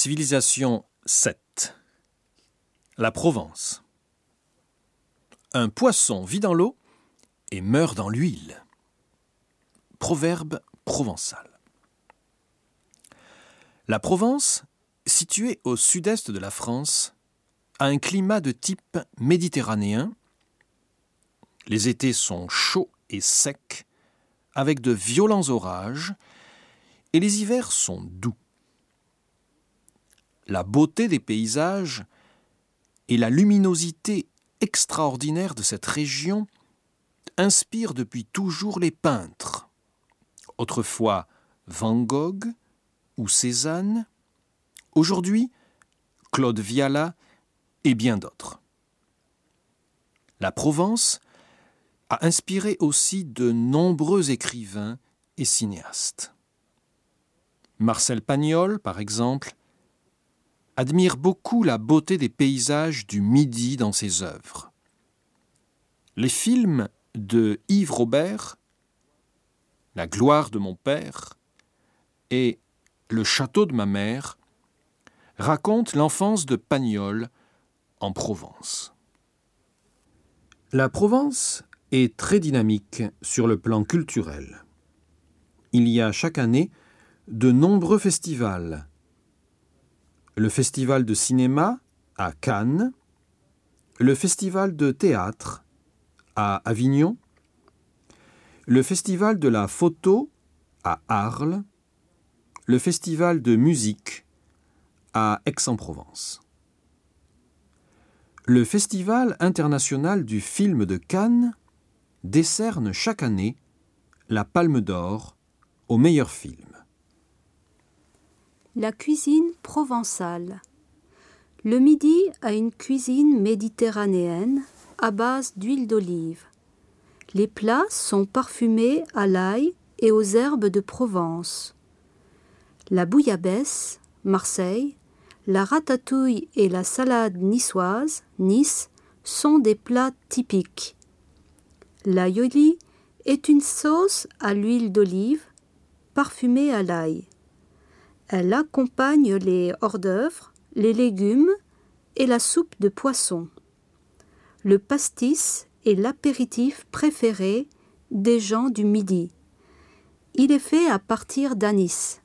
Civilisation 7 La Provence Un poisson vit dans l'eau et meurt dans l'huile. Proverbe provençal. La Provence, située au sud-est de la France, a un climat de type méditerranéen. Les étés sont chauds et secs, avec de violents orages, et les hivers sont doux. La beauté des paysages et la luminosité extraordinaire de cette région inspirent depuis toujours les peintres. Autrefois Van Gogh ou Cézanne, aujourd'hui Claude Viala et bien d'autres. La Provence a inspiré aussi de nombreux écrivains et cinéastes. Marcel Pagnol, par exemple, admire beaucoup la beauté des paysages du Midi dans ses œuvres. Les films de Yves Robert, La gloire de mon père et Le château de ma mère racontent l'enfance de Pagnol en Provence. La Provence est très dynamique sur le plan culturel. Il y a chaque année de nombreux festivals. Le festival de cinéma à Cannes, le festival de théâtre à Avignon, le festival de la photo à Arles, le festival de musique à Aix-en-Provence. Le Festival international du film de Cannes décerne chaque année la Palme d'Or au meilleur film. La cuisine provençale. Le Midi a une cuisine méditerranéenne à base d'huile d'olive. Les plats sont parfumés à l'ail et aux herbes de Provence. La bouillabaisse, Marseille, la ratatouille et la salade niçoise, Nice, sont des plats typiques. La yoli est une sauce à l'huile d'olive parfumée à l'ail. Elle accompagne les hors d'œuvre, les légumes et la soupe de poisson. Le pastis est l'apéritif préféré des gens du midi. Il est fait à partir d'anis.